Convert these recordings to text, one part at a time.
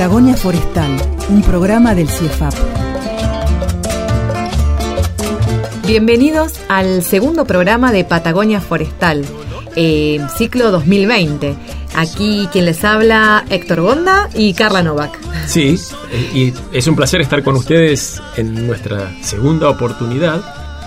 Patagonia Forestal, un programa del CIEFAP. Bienvenidos al segundo programa de Patagonia Forestal, eh, ciclo 2020. Aquí quien les habla, Héctor Gonda y Carla Novak. Sí, eh, y es un placer estar con ustedes en nuestra segunda oportunidad.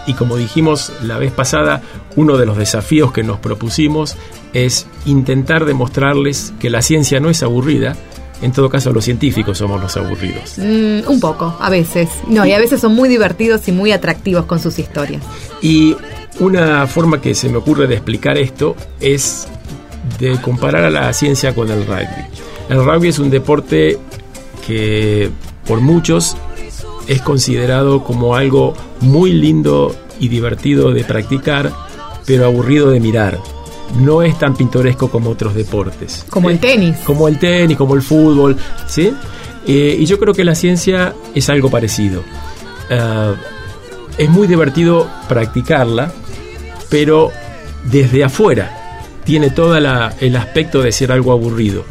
Y como dijimos la vez pasada, uno de los desafíos que nos propusimos es intentar demostrarles que la ciencia no es aburrida, en todo caso los científicos somos los aburridos. Mm, un poco, a veces. No, y a veces son muy divertidos y muy atractivos con sus historias. Y una forma que se me ocurre de explicar esto es de comparar a la ciencia con el rugby. El rugby es un deporte que por muchos es considerado como algo muy lindo y divertido de practicar, pero aburrido de mirar. No es tan pintoresco como otros deportes. Como el tenis. Como el tenis, como el fútbol, ¿sí? Eh, y yo creo que la ciencia es algo parecido. Ah, es muy divertido practicarla, pero desde afuera tiene todo el aspecto de ser algo aburrido.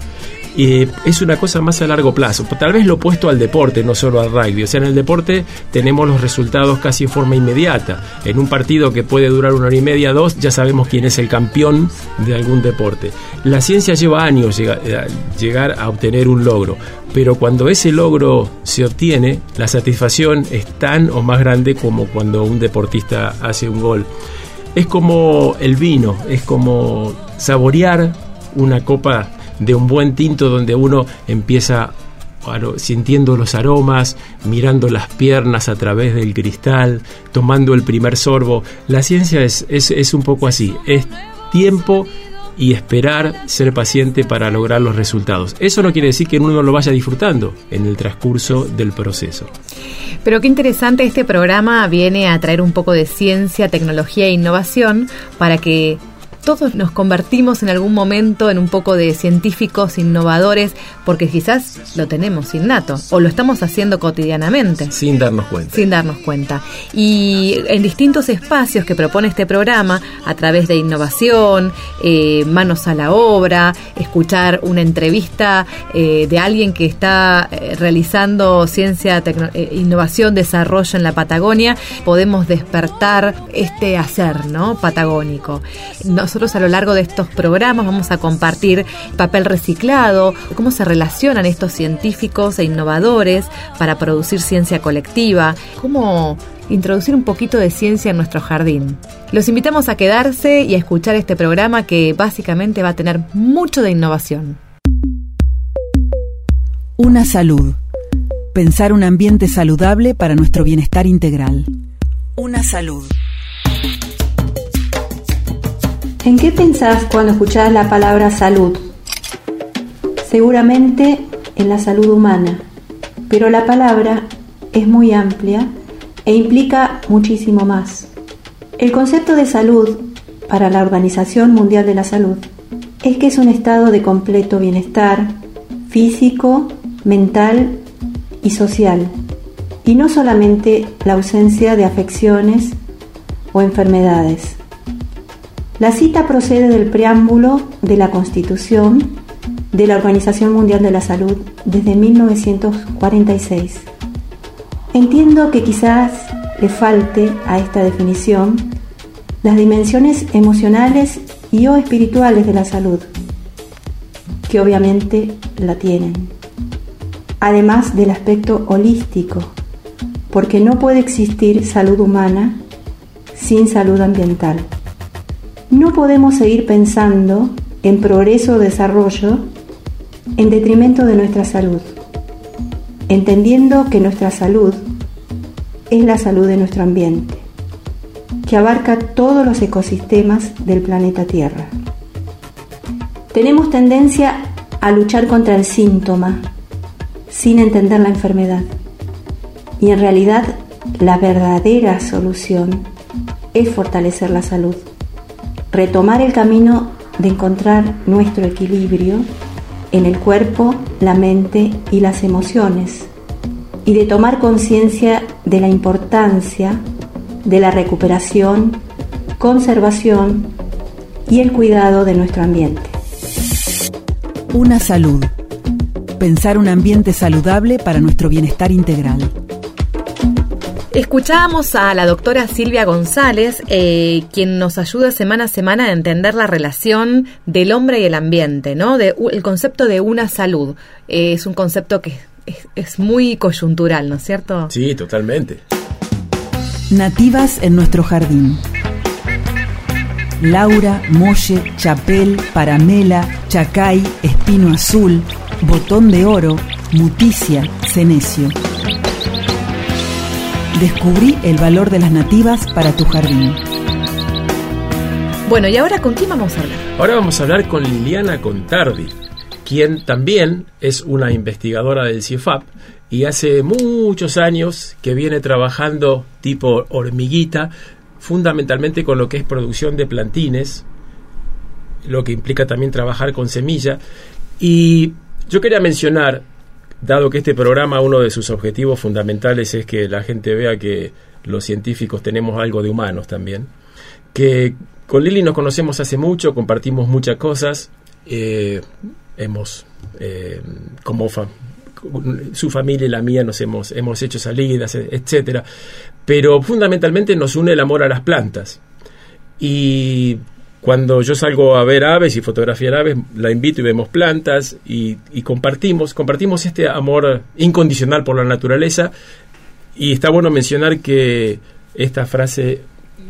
Eh, es una cosa más a largo plazo, tal vez lo opuesto al deporte, no solo al rugby. O sea, en el deporte tenemos los resultados casi en forma inmediata. En un partido que puede durar una hora y media, dos, ya sabemos quién es el campeón de algún deporte. La ciencia lleva años eh, llegar a obtener un logro, pero cuando ese logro se obtiene, la satisfacción es tan o más grande como cuando un deportista hace un gol. Es como el vino, es como saborear una copa de un buen tinto donde uno empieza sintiendo los aromas, mirando las piernas a través del cristal, tomando el primer sorbo. La ciencia es, es, es un poco así, es tiempo y esperar, ser paciente para lograr los resultados. Eso no quiere decir que uno no lo vaya disfrutando en el transcurso del proceso. Pero qué interesante este programa viene a traer un poco de ciencia, tecnología e innovación para que todos nos convertimos en algún momento en un poco de científicos innovadores porque quizás lo tenemos innato o lo estamos haciendo cotidianamente Sin darnos cuenta. sin darnos cuenta. Y en distintos espacios que propone este programa, a través de innovación, eh, manos a la obra, escuchar una entrevista eh, de alguien que está eh, realizando ciencia, innovación, desarrollo en la Patagonia, podemos despertar este hacer, ¿no? Patagónico. Nosotros a lo largo de estos programas vamos a compartir papel reciclado, cómo se relacionan estos científicos e innovadores para producir ciencia colectiva, cómo introducir un poquito de ciencia en nuestro jardín. Los invitamos a quedarse y a escuchar este programa que básicamente va a tener mucho de innovación. Una salud. Pensar un ambiente saludable para nuestro bienestar integral. Una salud. ¿En qué pensás cuando escuchás la palabra salud? Seguramente en la salud humana, pero la palabra es muy amplia e implica muchísimo más. El concepto de salud para la Organización Mundial de la Salud es que es un estado de completo bienestar físico, mental y social, y no solamente la ausencia de afecciones o enfermedades. La cita procede del preámbulo de la Constitución de la Organización Mundial de la Salud desde 1946. Entiendo que quizás le falte a esta definición las dimensiones emocionales y o espirituales de la salud, que obviamente la tienen. Además del aspecto holístico, porque no puede existir salud humana sin salud ambiental. No podemos seguir pensando en progreso o desarrollo en detrimento de nuestra salud, entendiendo que nuestra salud es la salud de nuestro ambiente, que abarca todos los ecosistemas del planeta Tierra. Tenemos tendencia a luchar contra el síntoma sin entender la enfermedad. Y en realidad la verdadera solución es fortalecer la salud, retomar el camino de encontrar nuestro equilibrio en el cuerpo, la mente y las emociones y de tomar conciencia de la importancia de la recuperación, conservación y el cuidado de nuestro ambiente. Una salud. Pensar un ambiente saludable para nuestro bienestar integral. Escuchábamos a la doctora Silvia González, eh, quien nos ayuda semana a semana a entender la relación del hombre y el ambiente, ¿no? De, el concepto de una salud. Eh, es un concepto que es, muy coyuntural, ¿no es cierto? Sí, totalmente. Nativas en nuestro jardín. Laura, Molle, Chapel, Paramela, Chacay, Espino Azul, Botón de Oro, Muticia, Cenecio. Descubrí el valor de las nativas para tu jardín. Bueno, ¿y ahora con quién vamos a hablar? Ahora vamos a hablar con Liliana Contardi quien también es una investigadora del CIFAP y hace muchos años que viene trabajando tipo hormiguita, fundamentalmente con lo que es producción de plantines, lo que implica también trabajar con semilla. Y yo quería mencionar, dado que este programa uno de sus objetivos fundamentales es que la gente vea que los científicos tenemos algo de humanos también, que con Lili nos conocemos hace mucho, compartimos muchas cosas. Eh, hemos, eh, como su familia y la mía nos hemos, hemos hecho salidas, etcétera. Pero fundamentalmente nos une el amor a las plantas. Y cuando yo salgo a ver aves y fotografiar aves, la invito y vemos plantas y, compartimos, compartimos este amor incondicional por la naturaleza. Y está bueno mencionar que esta frase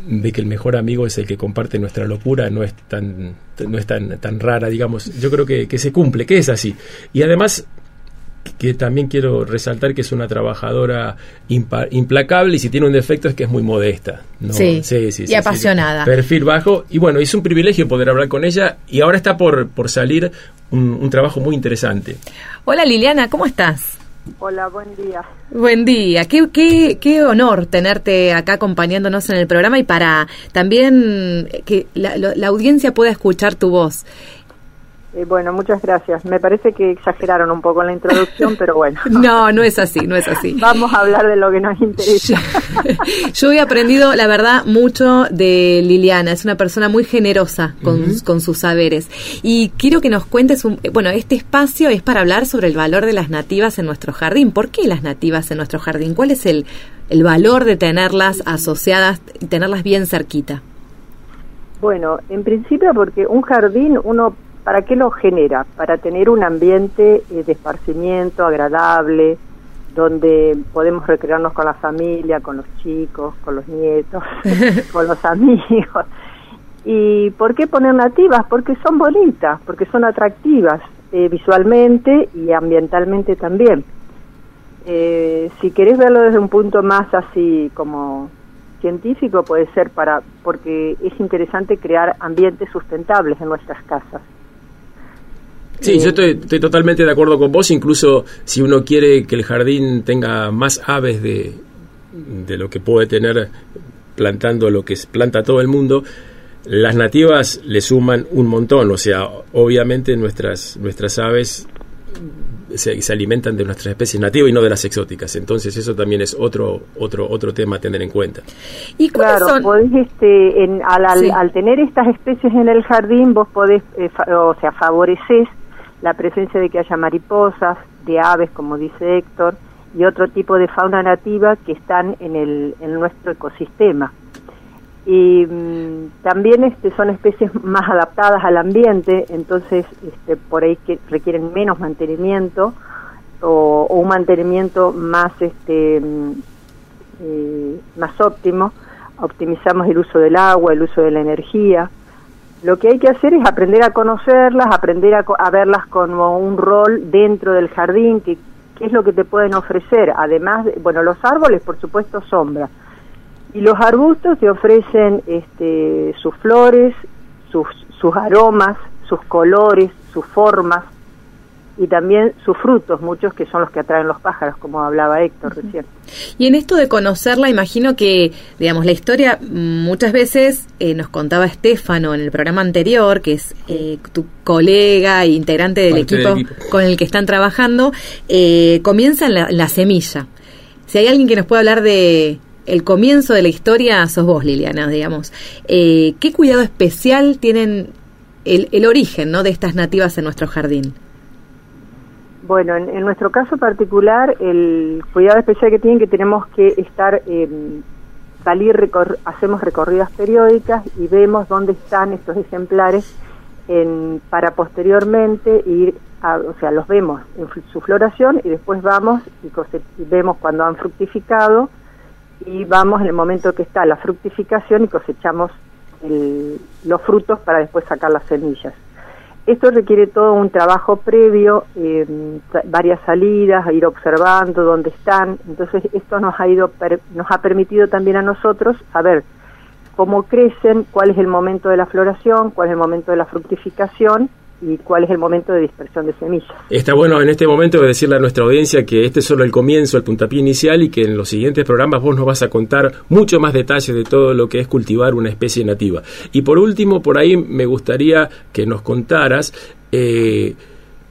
de que el mejor amigo es el que comparte nuestra locura no es tan no es tan, tan rara digamos yo creo que, se cumple que es así y además que también quiero resaltar que es una trabajadora implacable y si tiene un defecto es que es muy modesta. Sí, sí, sí, y apasionada. perfil bajo. Y bueno, es un privilegio poder hablar con ella y ahora está por, por salir un trabajo muy interesante. Hola Liliana, ¿cómo estás? Hola, buen día. Buen día. Qué, qué, qué honor tenerte acá acompañándonos en el programa y para también que la, la audiencia pueda escuchar tu voz. Eh, bueno, muchas gracias. Me parece que exageraron un poco en la introducción, pero bueno. No, no es así, no es así. Vamos a hablar de lo que nos interesa. Yo he aprendido, la verdad, mucho de Liliana. Es una persona muy generosa con, con sus saberes. Y quiero que nos cuentes, un, bueno, este espacio es para hablar sobre el valor de las nativas en nuestro jardín. ¿Por qué las nativas en nuestro jardín? ¿Cuál es el, el valor de tenerlas asociadas y tenerlas bien cerquita? Bueno, en principio porque un jardín uno ¿Para qué lo genera? Para tener un ambiente eh, de esparcimiento agradable, donde podemos recrearnos con la familia, con los chicos, con los nietos, con los amigos. ¿Y por qué poner nativas? Porque son bonitas, porque son atractivas eh, visualmente y ambientalmente también. Eh, si querés verlo desde un punto más así como científico, puede ser para porque es interesante crear ambientes sustentables en nuestras casas. Sí, yo estoy, totalmente de acuerdo con vos, incluso si uno quiere que el jardín tenga más aves de, de lo que puede tener plantando lo que planta todo el mundo, las nativas le suman un montón, o sea, obviamente nuestras, nuestras aves se, se, alimentan de nuestras especies nativas y no de las exóticas. Entonces eso también es otro otro otro tema a tener en cuenta. Y claro, podés, este, al, al, tener estas especies en el jardín, vos podés, eh, o sea, favoreces la presencia de que haya mariposas, de aves, como dice Héctor, y otro tipo de fauna nativa que están en, el, en nuestro ecosistema. y mm, también este, son especies más adaptadas al ambiente, entonces este, por ahí que requieren menos mantenimiento o, un mantenimiento más este mm, eh, más óptimo. Optimizamos el uso del agua, el uso de la energía. Lo que hay que hacer es aprender a conocerlas, aprender a, a verlas como un rol dentro del jardín, que qué es lo que te pueden ofrecer. Además, de- bueno, los árboles, por supuesto, sombra. Y los arbustos te ofrecen este, sus flores, sus, sus aromas, sus colores, sus formas y también sus frutos, muchos que son los que atraen los pájaros, como hablaba Héctor recién. Y en esto de conocerla, imagino que, digamos, la historia mm, muchas veces eh, nos contaba Estefano en el programa anterior, que es eh, tu colega e integrante del equipo, del equipo. con el que están trabajando, eh, comienza en la, en la semilla. Si hay alguien que nos puede hablar de el comienzo de la historia, sos vos, Liliana, digamos. Eh, ¿Qué cuidado especial tienen el, el origen ¿no? de estas nativas en nuestro jardín? Bueno, en, nuestro caso particular, el cuidado especial que tienen que tenemos que estar, eh, salir, hacemos recorridas periódicas y vemos dónde están estos ejemplares para posteriormente ir, a, o sea, los vemos en su floración y después vamos y, y vemos cuando han fructificado y vamos en el momento que está la fructificación y cosechamos los frutos para después sacar las semillas. Esto requiere todo un trabajo previo, eh, varias salidas, ir observando dónde están. Entonces esto nos ha ido nos ha permitido también a nosotros saber cómo crecen, cuál es el momento de la floración, cuál es el momento de la fructificación y cuál es el momento de dispersión de semillas. Está bueno en este momento decirle a nuestra audiencia que este es solo el comienzo, el puntapié inicial y que en los siguientes programas vos nos vas a contar mucho más detalles de todo lo que es cultivar una especie nativa. Y por último, por ahí me gustaría que nos contaras, eh,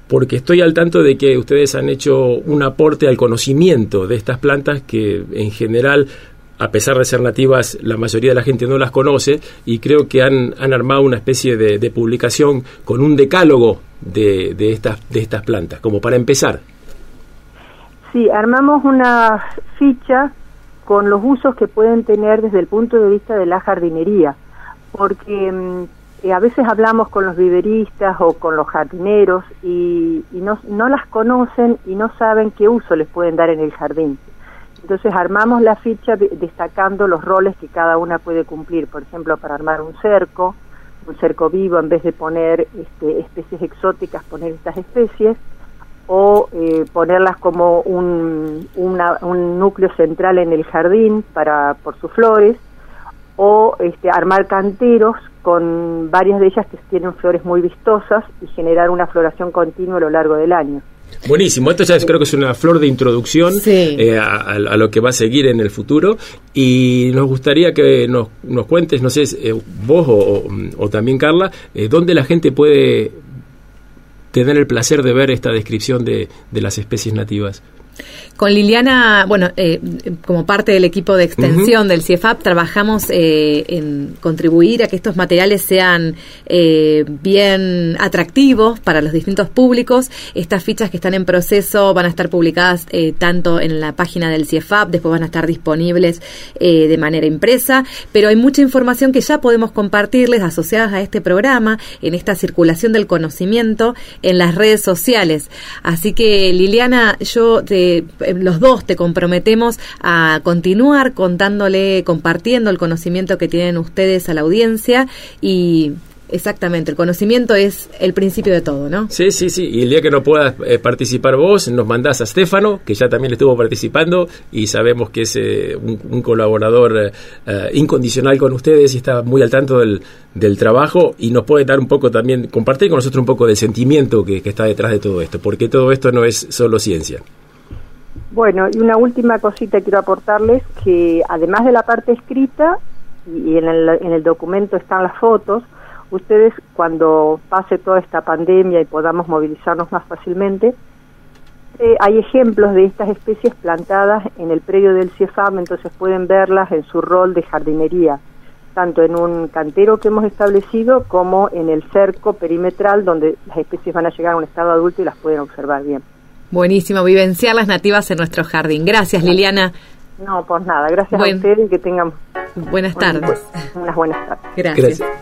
porque estoy al tanto de que ustedes han hecho un aporte al conocimiento de estas plantas que en general a pesar de ser nativas, la mayoría de la gente no las conoce y creo que han, han armado una especie de, publicación con un decálogo de, de, estas, de estas plantas, como para empezar. Sí, armamos una ficha con los usos que pueden tener desde el punto de vista de la jardinería, porque mm, eh, a veces hablamos con los viveristas o con los jardineros y, y no, no las conocen y no saben qué uso les pueden dar en el jardín. Entonces armamos la ficha de- destacando los roles que cada una puede cumplir, por ejemplo, para armar un cerco, un cerco vivo, en vez de poner este, especies exóticas, poner estas especies, o eh, ponerlas como un, un núcleo central en el jardín para por sus flores, o este, armar canteros con varias de ellas que tienen flores muy vistosas y generar una floración continua a lo largo del año. Buenísimo, esto ya es- creo que es una flor de introducción Sí. eh, a, a- a lo que va a seguir en el futuro y nos gustaría que nos, nos cuentes, no sé, eh, vos o, o- o también Carla, eh, dónde la gente puede tener el placer de ver esta descripción de, de las especies nativas. Con Liliana, bueno, eh, como parte del equipo de extensión del CIEFAP, trabajamos eh, en contribuir a que estos materiales sean eh, bien atractivos para los distintos públicos. Estas fichas que están en proceso van a estar publicadas eh, tanto en la página del CIEFAP, después van a estar disponibles eh, de manera impresa, pero hay mucha información que ya podemos compartirles asociadas a este programa, en esta circulación del conocimiento en las redes sociales. Así que, Liliana, yo te eh, los dos te comprometemos a continuar contándole, compartiendo el conocimiento que tienen ustedes a la audiencia y exactamente, el conocimiento es el principio de todo, ¿no? Sí, sí, sí. Y el día que no puedas eh, participar vos, nos mandás a Stefano, que ya también estuvo participando y sabemos que es eh, un, colaborador eh, incondicional con ustedes y está muy al tanto del, trabajo y nos puede dar un poco también, compartir con nosotros un poco del sentimiento que está detrás de todo esto, porque todo esto no es solo ciencia. Bueno, y una última cosita quiero aportarles, que además de la parte escrita, y en el, en el documento están las fotos, ustedes cuando pase toda esta pandemia y podamos movilizarnos más fácilmente, eh, hay ejemplos de estas especies plantadas en el predio del CIEFAM, entonces pueden verlas en su rol de jardinería, tanto en un cantero que hemos establecido como en el cerco perimetral donde las especies van a llegar a un estado adulto y las pueden observar bien. Buenísimo, vivenciar las nativas en nuestro jardín. Gracias, Liliana. No, por nada. Gracias a ustedes y que tengan buenas tardes. Unas buenas tardes. Gracias. Gracias.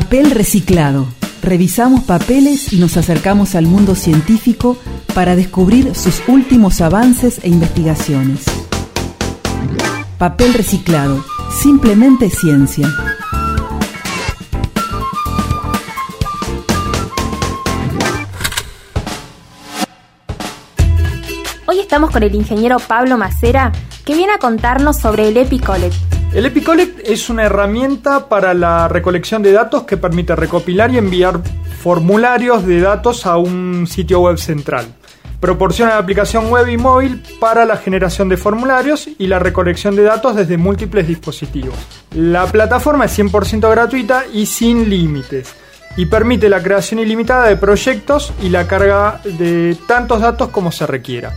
Papel reciclado. Revisamos papeles y nos acercamos al mundo científico para descubrir sus últimos avances e investigaciones. Papel reciclado. Simplemente ciencia. Hoy estamos con el ingeniero Pablo Macera, que viene a contarnos sobre el Epicolet, el EpiCollect es una herramienta para la recolección de datos que permite recopilar y enviar formularios de datos a un sitio web central. Proporciona la aplicación web y móvil para la generación de formularios y la recolección de datos desde múltiples dispositivos. La plataforma es 100% gratuita y sin límites y permite la creación ilimitada de proyectos y la carga de tantos datos como se requiera.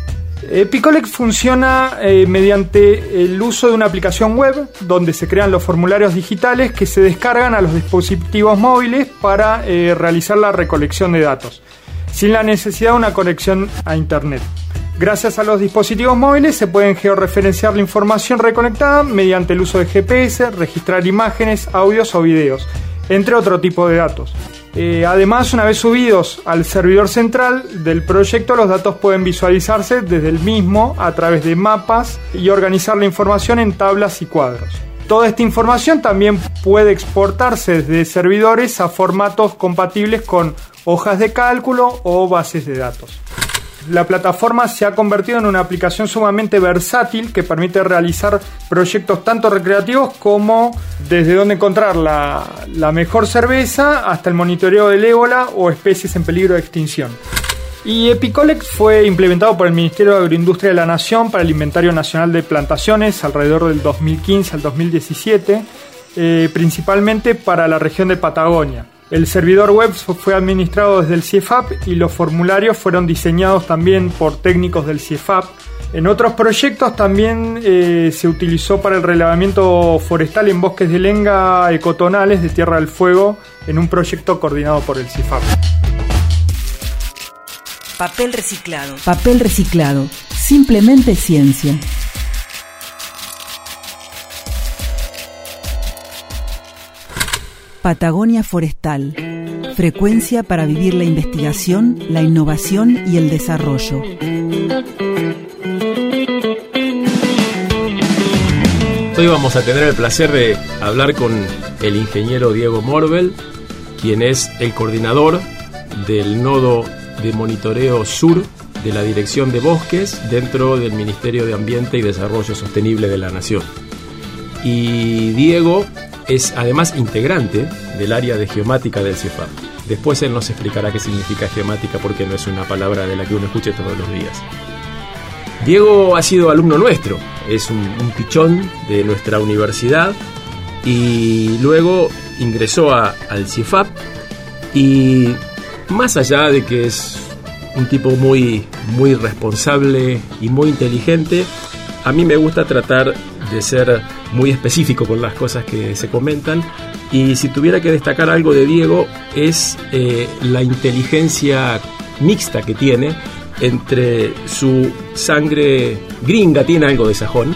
Picolex funciona eh, mediante el uso de una aplicación web donde se crean los formularios digitales que se descargan a los dispositivos móviles para eh, realizar la recolección de datos, sin la necesidad de una conexión a Internet. Gracias a los dispositivos móviles se pueden georreferenciar la información reconectada mediante el uso de GPS, registrar imágenes, audios o videos, entre otro tipo de datos. Eh, además, una vez subidos al servidor central del proyecto, los datos pueden visualizarse desde el mismo a través de mapas y organizar la información en tablas y cuadros. Toda esta información también puede exportarse desde servidores a formatos compatibles con hojas de cálculo o bases de datos. La plataforma se ha convertido en una aplicación sumamente versátil que permite realizar proyectos tanto recreativos como desde dónde encontrar la, la mejor cerveza hasta el monitoreo del ébola o especies en peligro de extinción. Y Epicolex fue implementado por el Ministerio de Agroindustria de la Nación para el Inventario Nacional de Plantaciones alrededor del 2015 al 2017, eh, principalmente para la región de Patagonia. El servidor web fue administrado desde el CIEFAP y los formularios fueron diseñados también por técnicos del CIEFAP. En otros proyectos también eh, se utilizó para el relevamiento forestal en bosques de lenga ecotonales de Tierra del Fuego en un proyecto coordinado por el CIEFAP. Papel reciclado. Papel reciclado. Simplemente ciencia. Patagonia Forestal. Frecuencia para vivir la investigación, la innovación y el desarrollo. Hoy vamos a tener el placer de hablar con el ingeniero Diego Morbel, quien es el coordinador del nodo de monitoreo sur de la Dirección de Bosques dentro del Ministerio de Ambiente y Desarrollo Sostenible de la Nación. Y Diego es además integrante del área de geomática del CIEFAP. Después él nos explicará qué significa geomática porque no es una palabra de la que uno escuche todos los días. Diego ha sido alumno nuestro, es un, un pichón de nuestra universidad y luego ingresó a, al CIEFAP y más allá de que es un tipo muy, muy responsable y muy inteligente, a mí me gusta tratar de ser muy específico con las cosas que se comentan. Y si tuviera que destacar algo de Diego es eh, la inteligencia mixta que tiene entre su sangre gringa, tiene algo de sajón,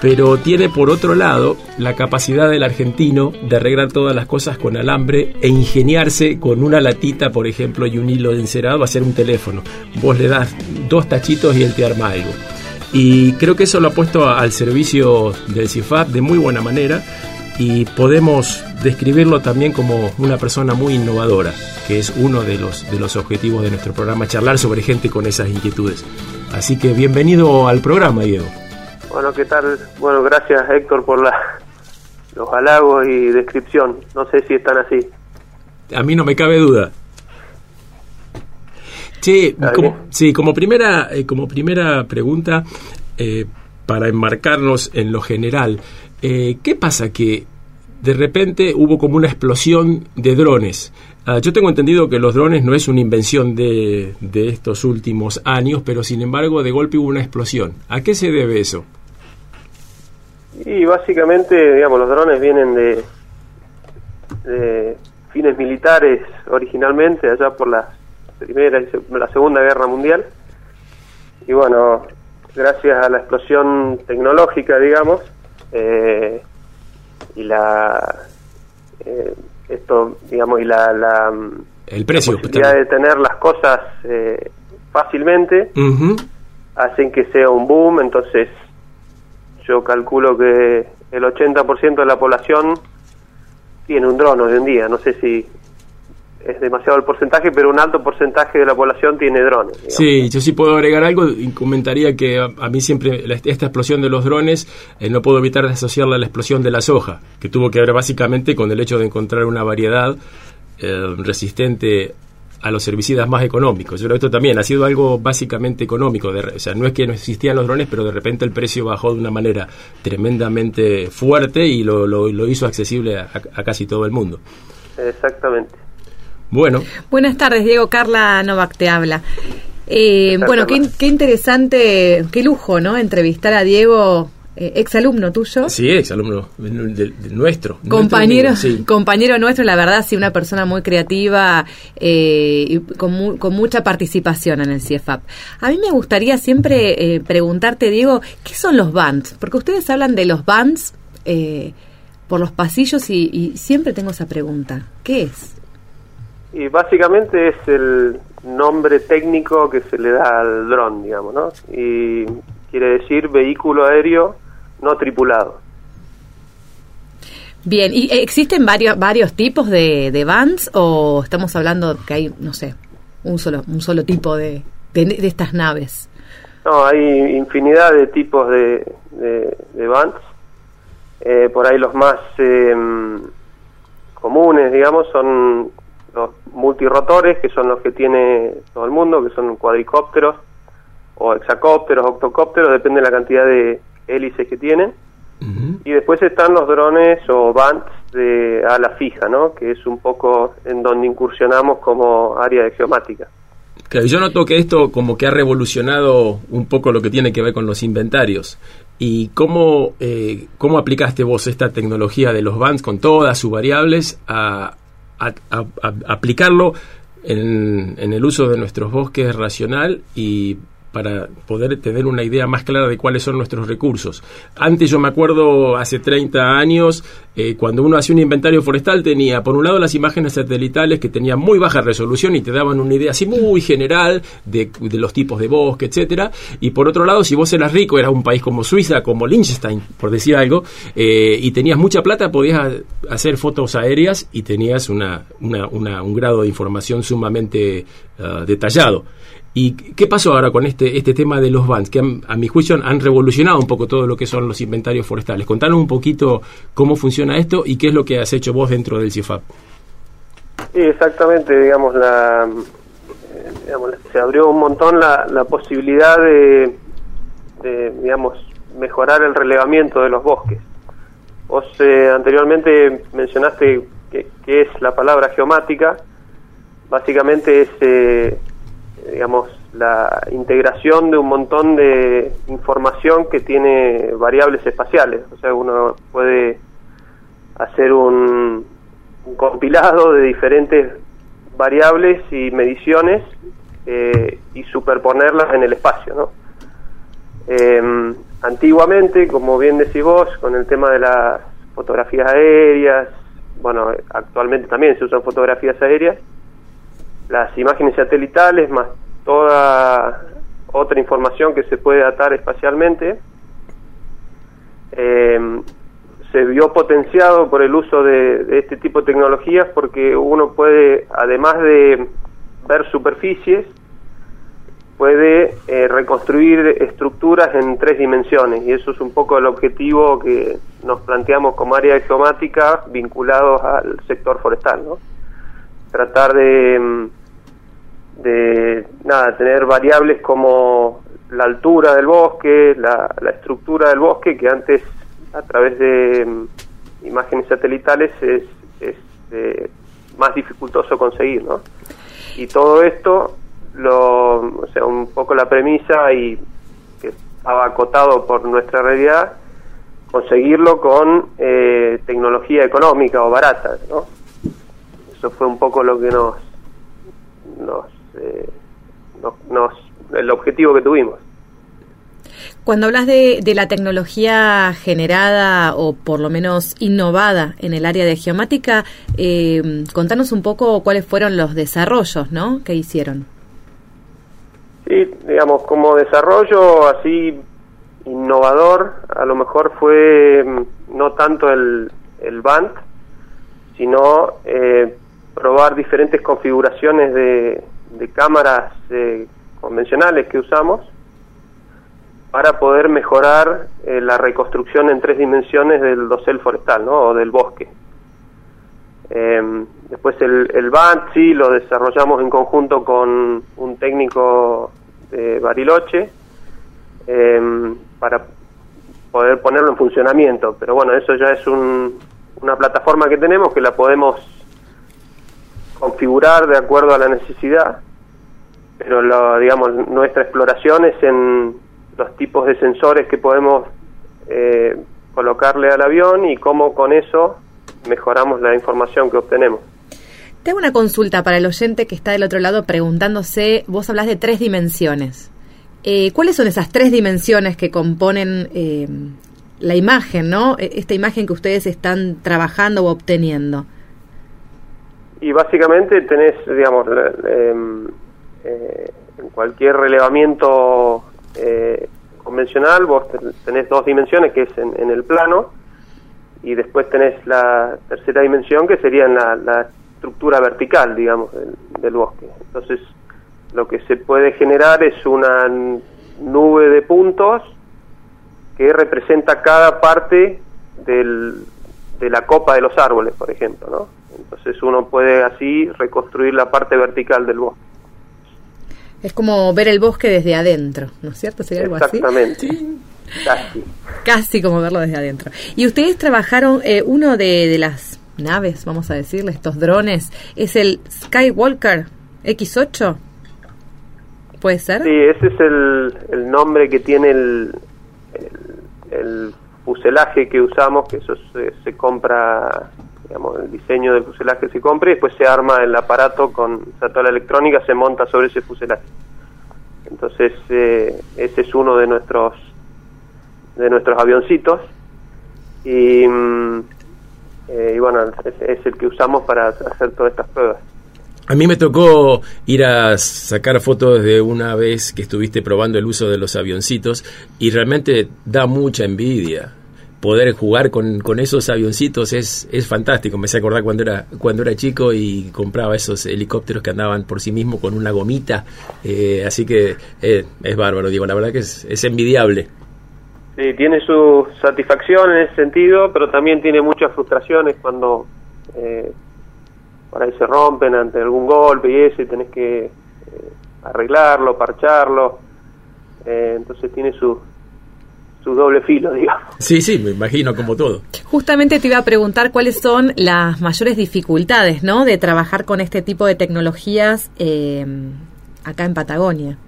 pero tiene por otro lado la capacidad del argentino de arreglar todas las cosas con alambre e ingeniarse con una latita, por ejemplo, y un hilo de encerado hacer un teléfono. Vos le das dos tachitos y él te arma algo. Y creo que eso lo ha puesto al servicio del CIFAP de muy buena manera y podemos describirlo también como una persona muy innovadora, que es uno de los, de los objetivos de nuestro programa, charlar sobre gente con esas inquietudes. Así que bienvenido al programa, Diego. Bueno, ¿qué tal? Bueno, gracias Héctor por la, los halagos y descripción. No sé si están así. A mí no me cabe duda. Sí, como, sí, como primera, eh, como primera pregunta, eh, para enmarcarnos en lo general, eh, ¿qué pasa que de repente hubo como una explosión de drones? Ah, yo tengo entendido que los drones no es una invención de, de estos últimos años, pero sin embargo de golpe hubo una explosión. ¿A qué se debe eso? Y básicamente, digamos, los drones vienen de, de fines militares originalmente, allá por las Primera y la Segunda Guerra Mundial. Y bueno, gracias a la explosión tecnológica, digamos, eh, y la eh, esto, digamos, y la, la, el precio la posibilidad de tener las cosas eh, fácilmente hacen que sea un boom. Entonces, yo calculo que el 80% de la población tiene un dron hoy en día. No sé si es demasiado el porcentaje, pero un alto porcentaje de la población tiene drones. Digamos. Sí, yo sí puedo agregar algo y comentaría que a, a mí siempre la, esta explosión de los drones eh, no puedo evitar de asociarla a la explosión de la soja, que tuvo que ver básicamente con el hecho de encontrar una variedad eh, resistente a los herbicidas más económicos. Yo creo que esto también ha sido algo básicamente económico. De, o sea, no es que no existían los drones, pero de repente el precio bajó de una manera tremendamente fuerte y lo, lo, lo hizo accesible a, a casi todo el mundo. Exactamente. Bueno. Buenas tardes, Diego. Carla Novak te habla. Eh, bueno, qué, qué, interesante, qué lujo, ¿no? Entrevistar a Diego, eh, exalumno tuyo. Sí, exalumno de, de nuestro. Compañero, nuestro sí. compañero nuestro, la verdad, sí, una persona muy creativa eh, y con, mu con, mucha participación en el CIEFAP. A mí me gustaría siempre eh, preguntarte, Diego, ¿qué son los bands? Porque ustedes hablan de los bands eh, por los pasillos y, y siempre tengo esa pregunta. ¿Qué es? Y básicamente es el nombre técnico que se le da al dron, digamos, ¿no? Y quiere decir vehículo aéreo no tripulado. Bien, ¿y existen varios varios tipos de, de vans o estamos hablando que hay, no sé, un solo un solo tipo de, de, de estas naves? No, hay infinidad de tipos de, de, vans. Eh, por ahí los más eh, comunes, digamos, son los multirotores, que son los que tiene todo el mundo, que son cuadricópteros o hexacópteros, octocópteros, depende de la cantidad de hélices que tienen. Uh -huh. Y después están los drones o bands de ala fija, ¿no? que es un poco en donde incursionamos como área de geomática. Claro, yo noto que esto como que ha revolucionado un poco lo que tiene que ver con los inventarios. ¿Y cómo, eh, cómo aplicaste vos esta tecnología de los bands con todas sus variables a, a, aplicarlo en, en, el uso de nuestros bosques racional y para poder tener una idea más clara de cuáles son nuestros recursos. Antes yo me acuerdo, hace 30 años, eh, cuando uno hacía un inventario forestal, tenía por un lado las imágenes satelitales que tenían muy baja resolución y te daban una idea así muy general de, de los tipos de bosque, etcétera, y por otro lado, si vos eras rico, eras un país como Suiza, como Liechtenstein, por decir algo, eh, y tenías mucha plata, podías hacer fotos aéreas y tenías una, una, una un grado de información sumamente uh, detallado. ¿Y qué pasó ahora con este, este tema de los bands? Que han, a mi juicio han revolucionado un poco todo lo que son los inventarios forestales. Contanos un poquito cómo funciona esto y qué es lo que has hecho vos dentro del CIFAP. Sí, exactamente, digamos, la, eh, digamos se abrió un montón la, la posibilidad de, de, digamos, mejorar el relevamiento de los bosques. Vos eh, anteriormente mencionaste que, que, es la palabra geomática, básicamente es... Eh, digamos, la integración de un montón de información que tiene variables espaciales. O sea, uno puede hacer un, compilado de diferentes variables y mediciones eh, y superponerlas en el espacio, ¿no? Eh, antiguamente, como bien decís vos, con el tema de las fotografías aéreas, bueno, actualmente también se usan fotografías aéreas, las imágenes satelitales más toda otra información que se puede atar espacialmente eh, se vio potenciado por el uso de, este tipo de tecnologías porque uno puede además de ver superficies puede eh, reconstruir estructuras en tres dimensiones y eso es un poco el objetivo que nos planteamos como área geomática vinculados al sector forestal ¿no? Tratar de de nada tener variables como la altura del bosque, la, la estructura del bosque, que antes a través de um, imágenes satelitales es, es eh, más dificultoso conseguir, ¿no? Y todo esto, lo, o sea, un poco la premisa y que estaba acotado por nuestra realidad, conseguirlo con eh, tecnología económica o barata, ¿no? Eso fue un poco lo que nos nos eh, nos, nos, el objetivo que tuvimos. Cuando hablas de, de, la tecnología generada o por lo menos innovada en el área de geomática, eh, contanos un poco cuáles fueron los desarrollos ¿no? que hicieron. Sí, digamos, como desarrollo así innovador, a lo mejor fue mm, no tanto el, el BANT, sino eh, probar diferentes configuraciones de, cámaras eh, convencionales que usamos para poder mejorar eh, la reconstrucción en tres dimensiones del dosel forestal, ¿no? O del bosque. Eh, después el, el BAT sí lo desarrollamos en conjunto con un técnico de Bariloche eh, para poder ponerlo en funcionamiento. Pero bueno, eso ya es un, una plataforma que tenemos que la podemos configurar de acuerdo a la necesidad. Pero lo, digamos, nuestra exploración es en los tipos de sensores que podemos eh, colocarle al avión y cómo con eso mejoramos la información que obtenemos. Te hago una consulta para el oyente que está del otro lado preguntándose, vos hablas de tres dimensiones. Eh, ¿Cuáles son esas tres dimensiones que componen eh, la imagen, no? E- Esta imagen que ustedes están trabajando o obteniendo. Y básicamente tenés, digamos, em, eh, en cualquier relevamiento eh, convencional, vos ten- tenés dos dimensiones, que es en, en el plano, y después tenés la tercera dimensión, que sería en la, estructura vertical, digamos, del, del bosque. Entonces, lo que se puede generar es una nube de puntos que representa cada parte del, de la copa de los árboles, por ejemplo, ¿no? Entonces uno puede así reconstruir la parte vertical del bosque. Es como ver el bosque desde adentro, ¿no es cierto? ¿Sería algo así? Exactamente. Casi. Casi como verlo desde adentro. Y ustedes trabajaron, eh, uno de, de las naves, vamos a decirle, estos drones, es el Skywalker X8. ¿Puede ser? Sí, ese es el, el nombre que tiene el, el, el fuselaje que usamos, que eso se, compra, digamos, el diseño del fuselaje se compra y después se arma el aparato con o sea, toda la electrónica, se monta sobre ese fuselaje. Entonces, eh, ese es uno de nuestros de nuestros avioncitos y, mm, eh, y bueno, es el que usamos para hacer todas estas pruebas. A mí me tocó ir a sacar fotos de una vez que estuviste probando el uso de los avioncitos y realmente da mucha envidia. Poder jugar con, con esos avioncitos es, es fantástico. Me hace acordar cuando era, cuando era chico y compraba esos helicópteros que andaban por sí mismos con una gomita. Eh, así que eh, es bárbaro, digo, la verdad que es, es envidiable. Sí, tiene su satisfacción en ese sentido, pero también tiene muchas frustraciones cuando eh, por ahí se rompen ante algún golpe y eso, y tenés que eh, arreglarlo, parcharlo. Eh, entonces tiene su, su doble filo, digamos. Sí, sí, me imagino como todo. Justamente te iba a preguntar cuáles son las mayores dificultades, ¿no? De trabajar con este tipo de tecnologías eh, acá en Patagonia.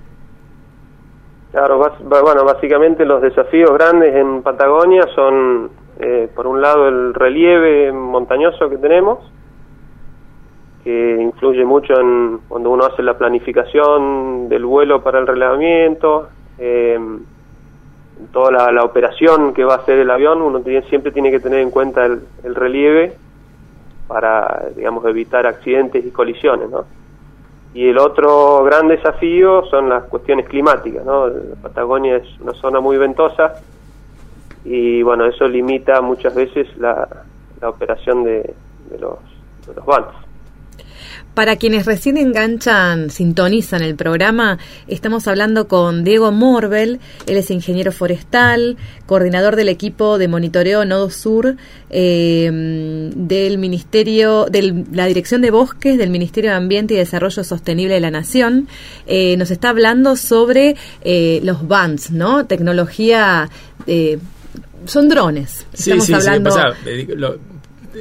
Claro, bas- bueno, básicamente los desafíos grandes en Patagonia son, eh, por un lado, el relieve montañoso que tenemos, que influye mucho en cuando uno hace la planificación del vuelo para el relevamiento, eh, toda la, operación que va a hacer el avión, uno tiene- siempre tiene que tener en cuenta el, el relieve para, digamos, evitar accidentes y colisiones, ¿no? Y el otro gran desafío son las cuestiones climáticas, ¿no? Patagonia es una zona muy ventosa y bueno, eso limita muchas veces la, la operación de, los, de los. Para quienes recién enganchan, sintonizan el programa, estamos hablando con Diego Morbel, él es ingeniero forestal, coordinador del equipo de monitoreo Nodo Sur eh, del Ministerio, de la Dirección de Bosques del Ministerio de Ambiente y Desarrollo Sostenible de la Nación. Eh, nos está hablando sobre eh, los bands, ¿no? Tecnología, eh, son drones. Sí, Estamos sí, sí, hablando... digo, lo-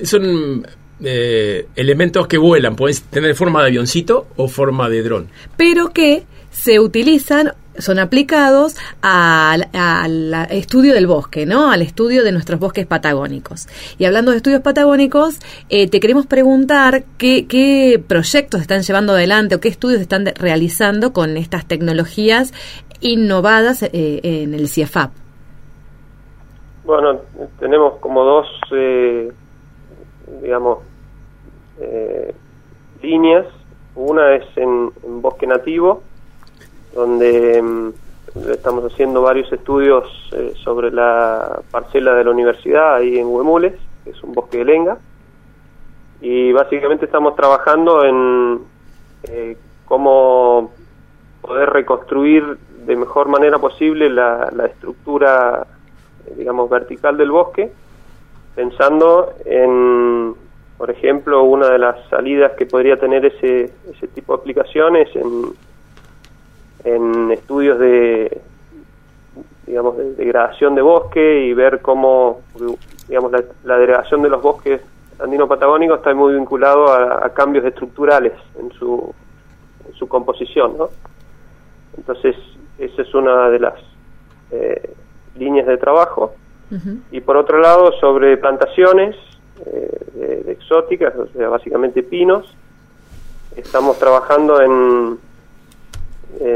son eh, elementos que vuelan, pueden tener forma de avioncito o forma de dron. pero que se utilizan, son aplicados al, al estudio del bosque, ¿no? Al estudio de nuestros bosques patagónicos. Y hablando de estudios patagónicos, eh, te queremos preguntar qué, qué proyectos están llevando adelante o qué estudios están de- realizando con estas tecnologías innovadas eh, en el CIEFAP. Bueno, tenemos como dos, eh, digamos, eh, líneas. Una es en, bosque nativo, donde mm, estamos haciendo varios estudios eh, sobre la parcela de la universidad ahí en Huemules, que es un bosque de lenga. Y básicamente estamos trabajando en eh, cómo poder reconstruir de mejor manera posible la, la estructura, eh, digamos, vertical del bosque, pensando en por ejemplo, una de las salidas que podría tener ese, ese tipo de aplicaciones en, en estudios de digamos de degradación de bosque y ver cómo digamos la, la degradación de los bosques andino-patagónicos está muy vinculado a, a cambios estructurales en su, en su composición, ¿no? Entonces, esa es una de las eh, líneas de trabajo. Y por otro lado, sobre plantaciones eh, de, exóticas, o sea, básicamente pinos, estamos trabajando en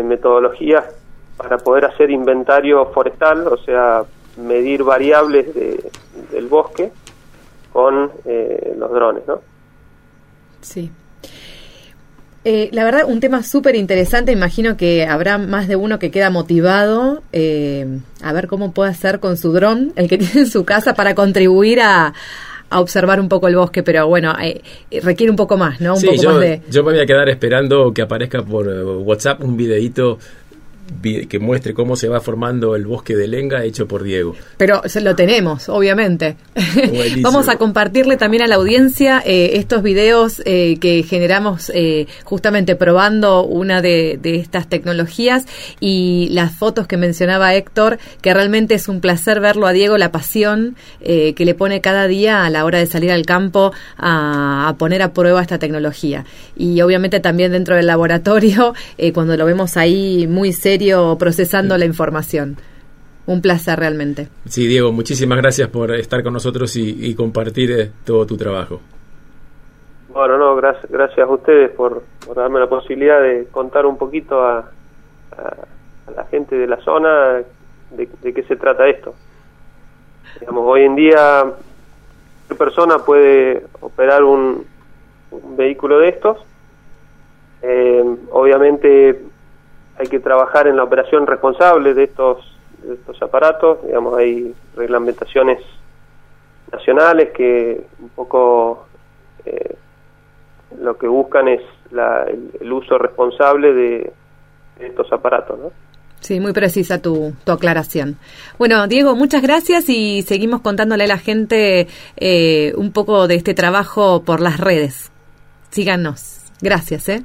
metodologías para poder hacer inventario forestal, o sea, medir variables de, del bosque con eh, los drones, ¿no? Sí. Eh, la verdad, un tema súper interesante. Imagino que habrá más de uno que queda motivado eh, a ver cómo puede hacer con su dron, el que tiene en su casa, para contribuir a, a observar un poco el bosque. Pero bueno, eh, requiere un poco más, ¿no? Un Sí, poco yo, más de. yo me voy a quedar esperando que aparezca por eh, WhatsApp un videíto vi- que muestre cómo se va formando el bosque de Lenga hecho por Diego. Pero se lo tenemos, obviamente. Vamos a compartirle también a la audiencia eh, estos videos eh, que generamos eh, justamente probando una de, de estas tecnologías y las fotos que mencionaba Héctor, que realmente es un placer verlo a Diego, la pasión que le pone cada día a la hora de salir al campo a, a poner a prueba esta tecnología. Y obviamente también dentro del laboratorio, cuando lo vemos ahí muy serio procesando la información. Un placer realmente. Sí, Diego, muchísimas gracias por estar con nosotros y, y compartir eh, todo tu trabajo. Bueno, no, gracias, gracias a ustedes por, por darme la posibilidad de contar un poquito a, a- a la gente de la zona de, de qué se trata esto. Digamos, hoy en día cualquier persona puede operar un, un vehículo de estos. Eh, obviamente hay que trabajar en la operación responsable de estos, de estos aparatos. Digamos, hay reglamentaciones nacionales que un poco eh, lo que buscan es la- el, el uso responsable de, de estos aparatos, ¿no? Sí, muy precisa tu, tu aclaración. Bueno, Diego, muchas gracias y seguimos contándole a la gente eh, un poco de este trabajo por las redes. Síganos. Gracias, ¿eh?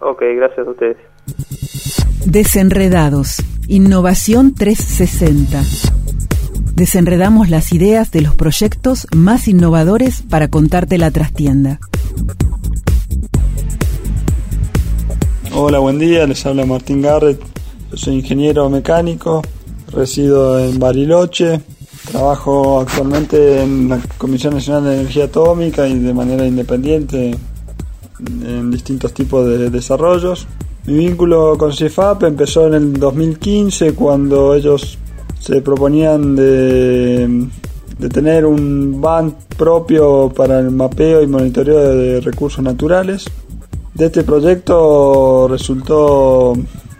Ok, gracias a ustedes. Desenredados. Innovación 360. Desenredamos las ideas de los proyectos más innovadores para contarte la trastienda. Hola, buen día, les habla Martín Garrett. Yo soy ingeniero mecánico, resido en Bariloche, trabajo actualmente en la Comisión Nacional de Energía Atómica y de manera independiente en distintos tipos de desarrollos. Mi vínculo con CIFAP empezó en el 2015 cuando ellos se proponían de, tener un ban propio para el mapeo y monitoreo de recursos naturales. De este proyecto resultó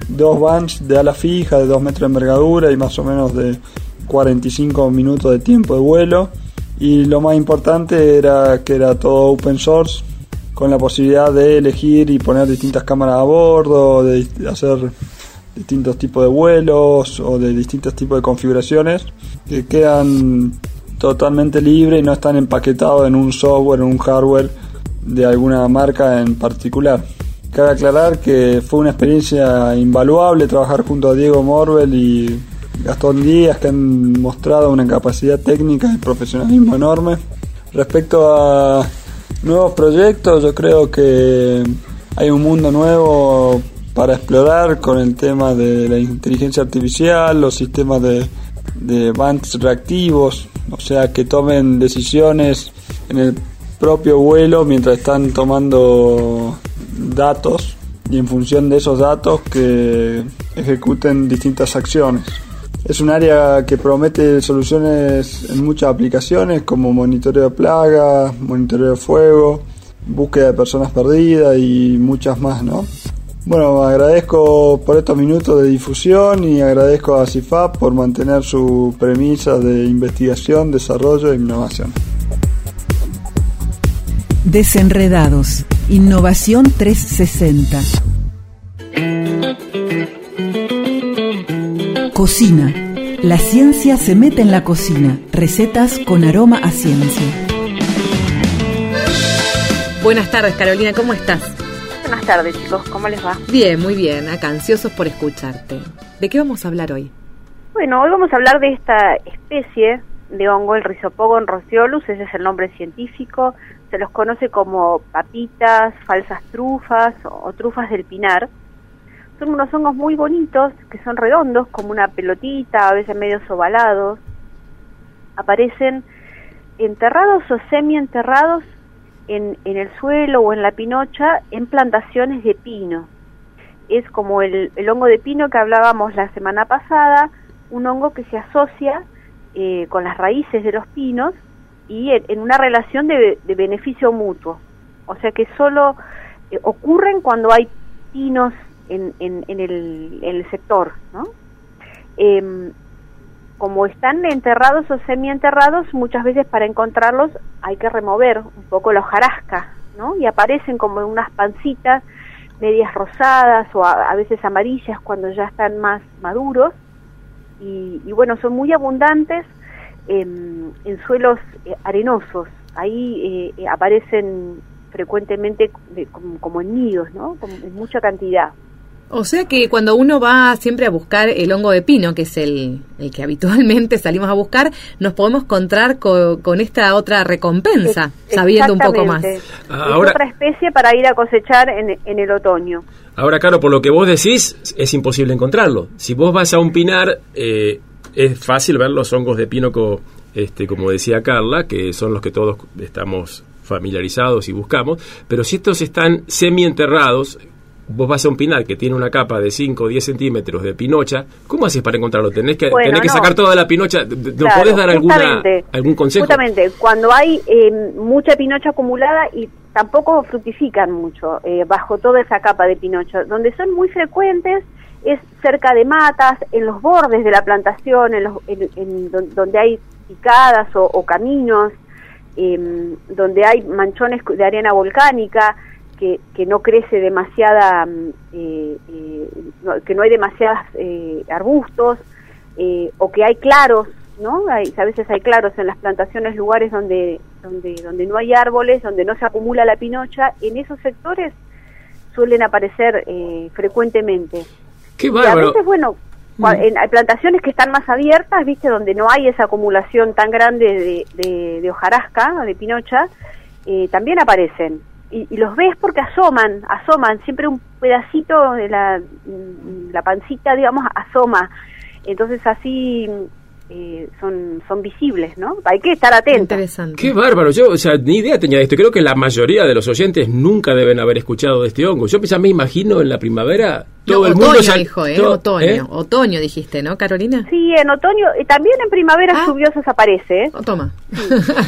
dos vans de ala fija de 2 metros de envergadura y más o menos de 45 minutos de tiempo de vuelo. Y lo más importante era que era todo open source, con la posibilidad de elegir y poner distintas cámaras a bordo, de hacer distintos tipos de vuelos o de distintos tipos de configuraciones que quedan totalmente libres y no están empaquetados en un software, en un hardware de alguna marca en particular. Cabe aclarar que fue una experiencia invaluable trabajar junto a Diego Morbel y Gastón Díaz que han mostrado una capacidad técnica y profesionalismo enorme. Respecto a nuevos proyectos, yo creo que hay un mundo nuevo para explorar con el tema de la inteligencia artificial, los sistemas de, de bands reactivos, o sea, que tomen decisiones en el propio vuelo mientras están tomando datos y en función de esos datos que ejecuten distintas acciones. Es un área que promete soluciones en muchas aplicaciones como monitoreo de plagas, monitoreo de fuego, búsqueda de personas perdidas y muchas más, ¿no? Bueno, agradezco por estos minutos de difusión y agradezco a CIFAP por mantener su premisa de investigación, desarrollo e innovación. Desenredados. Innovación 360. Cocina. La ciencia se mete en la cocina. Recetas con aroma a ciencia. Buenas tardes, Carolina, ¿cómo estás? Buenas tardes, chicos, ¿cómo les va? Bien, muy bien, acá ansiosos por escucharte. ¿De qué vamos a hablar hoy? Bueno, hoy vamos a hablar de esta especie de hongo, el Rhizopogon rociolus, ese es el nombre científico, se los conoce como papitas, falsas trufas o, o trufas del pinar. Son unos hongos muy bonitos, que son redondos, como una pelotita, a veces medio ovalados. Aparecen enterrados o semi-enterrados en, en el suelo o en la pinocha en plantaciones de pino. Es como el, el hongo de pino que hablábamos la semana pasada, un hongo que se asocia eh, con las raíces de los pinos y en, una relación de, de, beneficio mutuo. O sea que solo eh, ocurren cuando hay pinos en, en, el, sector. ¿no? Eh, como están enterrados o semienterrados, muchas veces para encontrarlos hay que remover un poco la hojarasca, ¿no? Y aparecen como unas pancitas medias rosadas o a, veces amarillas cuando ya están más maduros. Y, y bueno, son muy abundantes en, en suelos eh, arenosos. Ahí eh, aparecen frecuentemente como, como, en nidos, ¿no? Como en mucha cantidad. O sea que cuando uno va siempre a buscar el hongo de pino, que es el, el que habitualmente salimos a buscar, nos podemos encontrar con, con esta otra recompensa, sabiendo un poco más. Ahora, es otra especie para ir a cosechar en, en, el otoño. Ahora, claro, por lo que vos decís, es imposible encontrarlo. Si vos vas a un pinar, eh, es fácil ver los hongos de pino, co, este, como decía Carla, que son los que todos estamos familiarizados y buscamos, pero si estos están semi-enterrados, vos vas a un pinar que tiene una capa de 5 o 10 centímetros de pinocha, ¿cómo haces para encontrarlo? ¿Tenés que, bueno, tenés que no. sacar toda la pinocha? ¿Nos claro, podés dar alguna, algún consejo? Justamente, cuando hay eh, mucha pinocha acumulada y tampoco fructifican mucho eh, bajo toda esa capa de pinocha, donde son muy frecuentes es cerca de matas, en los bordes de la plantación, en, los, en, en donde hay picadas o, o caminos, eh, donde hay manchones de arena volcánica, que, que, no crece demasiada, eh, eh, no, que no hay demasiados eh, arbustos, o que hay claros, ¿no? Hay, a veces hay claros en las plantaciones, lugares donde, donde, donde no hay árboles, donde no se acumula la pinocha, en esos sectores suelen aparecer frecuentemente. ¡Qué bárbaro! Y a veces, bueno, mm. en, hay plantaciones que están más abiertas, ¿viste? Donde no hay esa acumulación tan grande de, de, de hojarasca, de pinocha, también aparecen y, y, los ves porque asoman, asoman, siempre un pedacito de la, la pancita, digamos, asoma. Entonces así eh, son, son visibles, ¿no? Hay que estar atentos. Interesante. Qué bárbaro, yo, o sea, ni idea tenía de esto. Creo que la mayoría de los oyentes nunca deben haber escuchado de este hongo. Yo ya me imagino en la primavera todo no, el otoño, mundo sal... dijo, ¿eh? todo, otoño, ¿eh? otoño dijiste, ¿no, Carolina? Sí, en otoño, y también en primaveras ah. lluviosas aparece, ¿eh? Oh, toma. Sí.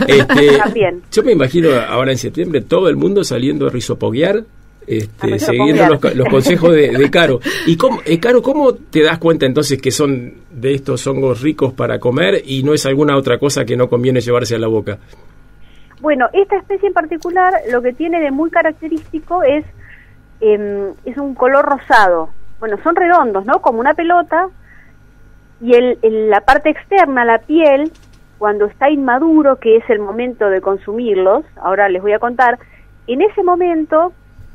Este, también. Yo me imagino ahora en septiembre todo el mundo saliendo a rizopoguear este, siguiendo los, los, consejos de, de Caro. Y cómo, eh, Caro, ¿cómo te das cuenta entonces que son de estos hongos ricos para comer y no es alguna otra cosa que no conviene llevarse a la boca? Bueno, esta especie en particular lo que tiene de muy característico es, eh, es un color rosado. Bueno, son redondos, ¿no? Como una pelota. Y el, el, la parte externa, la piel, cuando está inmaduro, que es el momento de consumirlos, ahora les voy a contar, en ese momento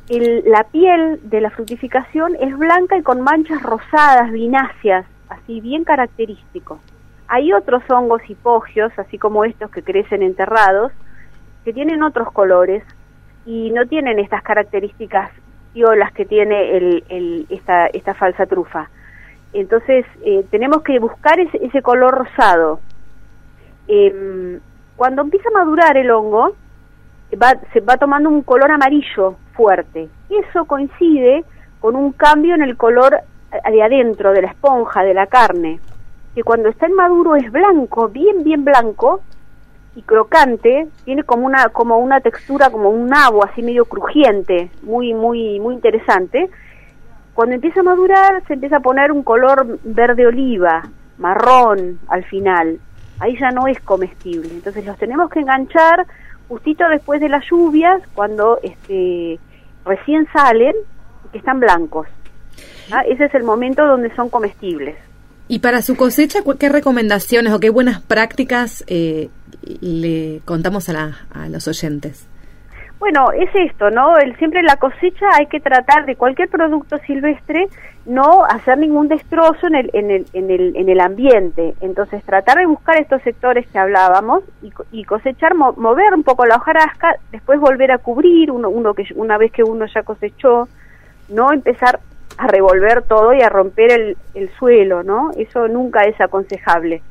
el, la piel de la fructificación es blanca y con manchas rosadas, vináceas, así bien característico. Hay otros hongos hipogios, así como estos que crecen enterrados, que tienen otros colores y no tienen estas características piolas que tiene el, esta, esta falsa trufa. Entonces, eh, tenemos que buscar ese, ese color rosado. Eh, cuando empieza a madurar el hongo, va, se va tomando un color amarillo fuerte. Eso coincide con un cambio en el color de adentro de la esponja, de la carne, que cuando está en maduro es blanco, bien, bien blanco y crocante, tiene como una, como una textura, como un nabo así medio crujiente, muy, muy, muy interesante. Cuando empieza a madurar se empieza a poner un color verde oliva, marrón al final. Ahí ya no es comestible. Entonces los tenemos que enganchar justito después de las lluvias, cuando este, recién salen, que están blancos. ¿ah? Ese es el momento donde son comestibles. Y para su cosecha, ¿qué recomendaciones o qué buenas prácticas eh, le contamos a, la, a, los oyentes? Bueno, es esto, ¿no? El, siempre la cosecha hay que tratar de cualquier producto silvestre no hacer ningún destrozo en el, en el, en el, en el ambiente. Entonces, tratar de buscar estos sectores que hablábamos y, co- y cosechar, mo- mover un poco la hojarasca, después volver a cubrir uno, uno que una vez que uno ya cosechó, no empezar a revolver todo y a romper el, el suelo, ¿no? Eso nunca es aconsejable.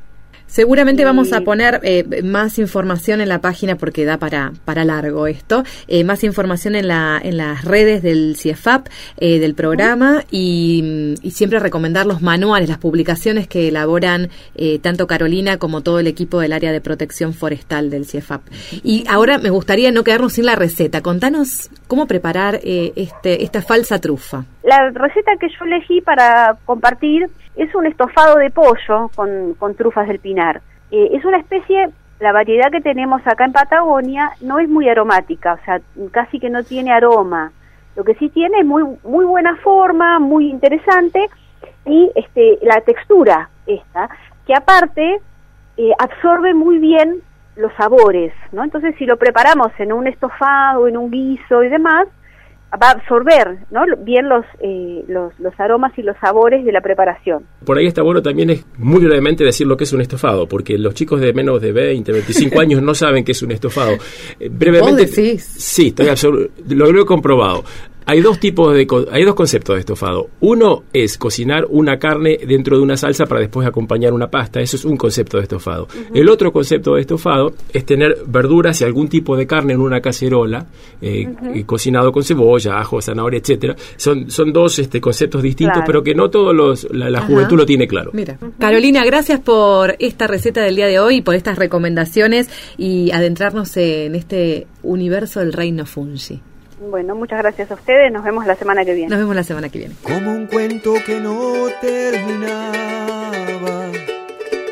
Seguramente vamos a poner eh, más información en la página porque da para, para largo esto, eh, más información en, la, en las redes del CIEFAP, eh, del programa y, y siempre recomendar los manuales, las publicaciones que elaboran eh, tanto Carolina como todo el equipo del área de protección forestal del CIEFAP. Y ahora me gustaría no quedarnos sin la receta. Contanos cómo preparar eh, este, esta falsa trufa. La receta que yo elegí para compartir es un estofado de pollo con, trufas del pinar. Eh, es una especie, la variedad que tenemos acá en Patagonia no es muy aromática, o sea, casi que no tiene aroma. Lo que sí tiene es muy, muy buena forma, muy interesante y este, la textura esta, que aparte eh, absorbe muy bien los sabores, ¿no? Entonces, si lo preparamos en un estofado, en un guiso y demás, va a absorber ¿no? bien los, eh, los, los aromas y los sabores de la preparación. Por ahí está bueno también es muy brevemente decir lo que es un estofado, porque los chicos de menos de 20, 25 años no saben qué es un estofado. Eh, brevemente, ¿Vos decís? sí, estoy lo he comprobado. Hay dos tipos de co- hay dos conceptos de estofado. Uno es cocinar una carne dentro de una salsa para después acompañar una pasta. Eso es un concepto de estofado. El otro concepto de estofado es tener verduras y algún tipo de carne en una cacerola, eh, eh, cocinado con cebolla, ajo, zanahoria, etcétera. Son son dos este conceptos distintos, Claro. pero que no todos los la, la juventud lo tiene claro. Mira. Carolina, gracias por esta receta del día de hoy, por estas recomendaciones y adentrarnos en este universo del reino fungi. Bueno, muchas gracias a ustedes, nos vemos la semana que viene. Nos vemos la semana que viene. Como un cuento que no terminaba,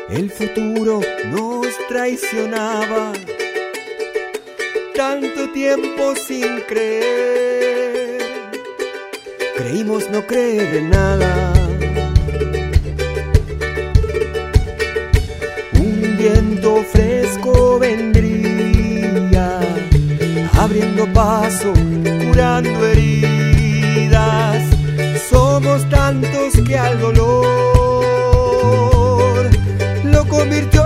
el futuro nos traicionaba. Tanto tiempo sin creer, creímos no creer en nada. Un viento fresco vendría, paso, curando heridas. Somos tantos que al dolor lo convirtió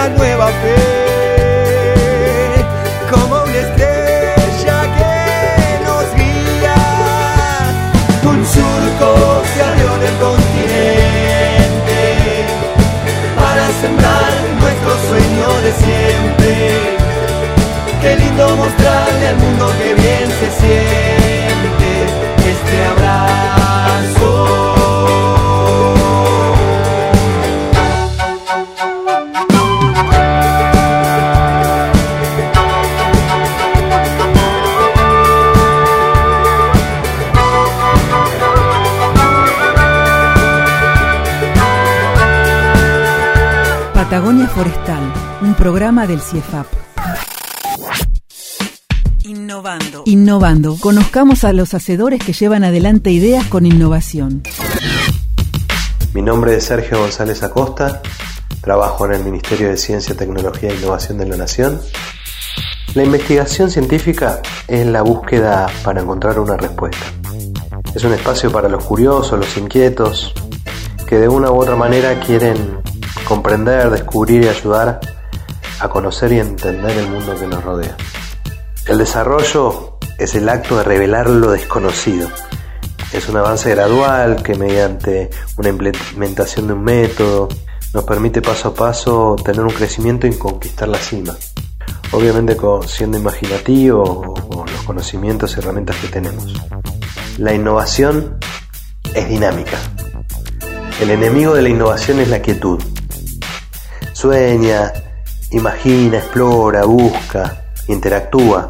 la nueva fe, como una estrella que nos guía. Un surco se abrió en el continente para sembrar nuestro sueño de siempre. Qué lindo mostrarle al mundo que Forestal, un programa del CIEFAP. Innovando. Innovando. Conozcamos a los hacedores que llevan adelante ideas con innovación. Mi nombre es Sergio González Acosta, trabajo en el Ministerio de Ciencia, Tecnología e Innovación de la Nación. La investigación científica es la búsqueda para encontrar una respuesta. Es un espacio para los curiosos, los inquietos, que de una u otra manera quieren comprender, descubrir y ayudar a conocer y entender el mundo que nos rodea. El desarrollo es el acto de revelar lo desconocido. Es un avance gradual que mediante una implementación de un método nos permite paso a paso tener un crecimiento y conquistar la cima. Obviamente siendo imaginativo con los conocimientos y herramientas que tenemos. La innovación es dinámica. El enemigo de la innovación es la quietud. Sueña, imagina, explora, busca, interactúa.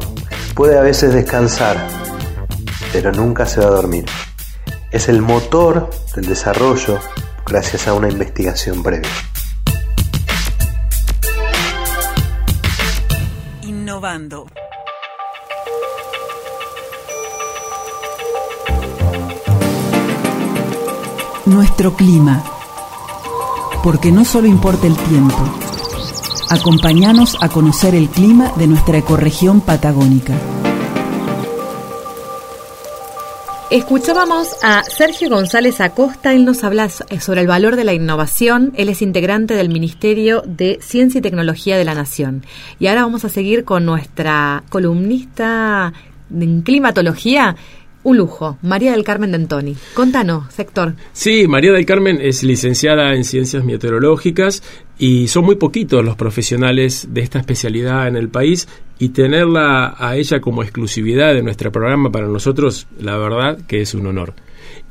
Puede a veces descansar, pero nunca se va a dormir. Es el motor del desarrollo gracias a una investigación previa. Innovando. Nuestro clima. Porque no solo importa el tiempo. Acompáñanos a conocer el clima de nuestra ecorregión patagónica. Escuchábamos a Sergio González Acosta, él nos habla sobre el valor de la innovación, él es integrante del Ministerio de Ciencia y Tecnología de la Nación. Y ahora vamos a seguir con nuestra columnista en climatología, un lujo, María del Carmen Dentoni. Contanos, sector. Sí, María del Carmen es licenciada en Ciencias Meteorológicas y son muy poquitos los profesionales de esta especialidad en el país y tenerla a ella como exclusividad de nuestro programa para nosotros, la verdad que es un honor.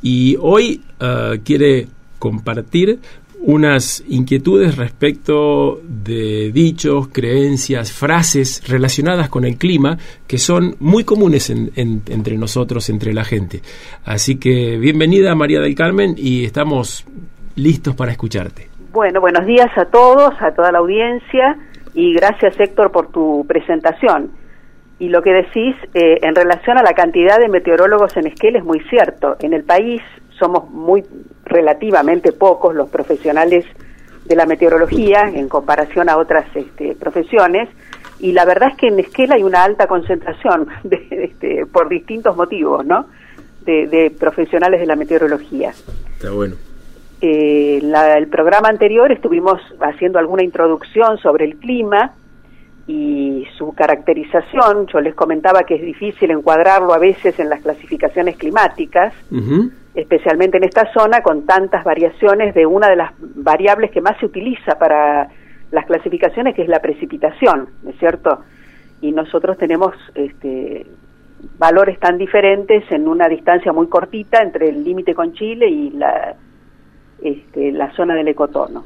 Y hoy uh, quiere compartir unas inquietudes respecto de dichos, creencias, frases relacionadas con el clima que son muy comunes en, en, entre nosotros, entre la gente. Así que bienvenida María del Carmen y estamos listos para escucharte. Bueno, buenos días a todos, a toda la audiencia y gracias Héctor por tu presentación. Y lo que decís eh, en relación a la cantidad de meteorólogos en Esquel es muy cierto. En el país somos muy relativamente pocos los profesionales de la meteorología en comparación a otras este, profesiones y la verdad es que en Esquel hay una alta concentración de, este, por distintos motivos, ¿no? De, de, profesionales de la meteorología. Está bueno. Eh, la, el programa anterior estuvimos haciendo alguna introducción sobre el clima y su caracterización. Yo les comentaba que es difícil encuadrarlo a veces en las clasificaciones climáticas. Uh -huh especialmente en esta zona, con tantas variaciones de una de las variables que más se utiliza para las clasificaciones, que es la precipitación, ¿no es cierto? Y nosotros tenemos este, valores tan diferentes en una distancia muy cortita entre el límite con Chile y la, este, la zona del ecotono.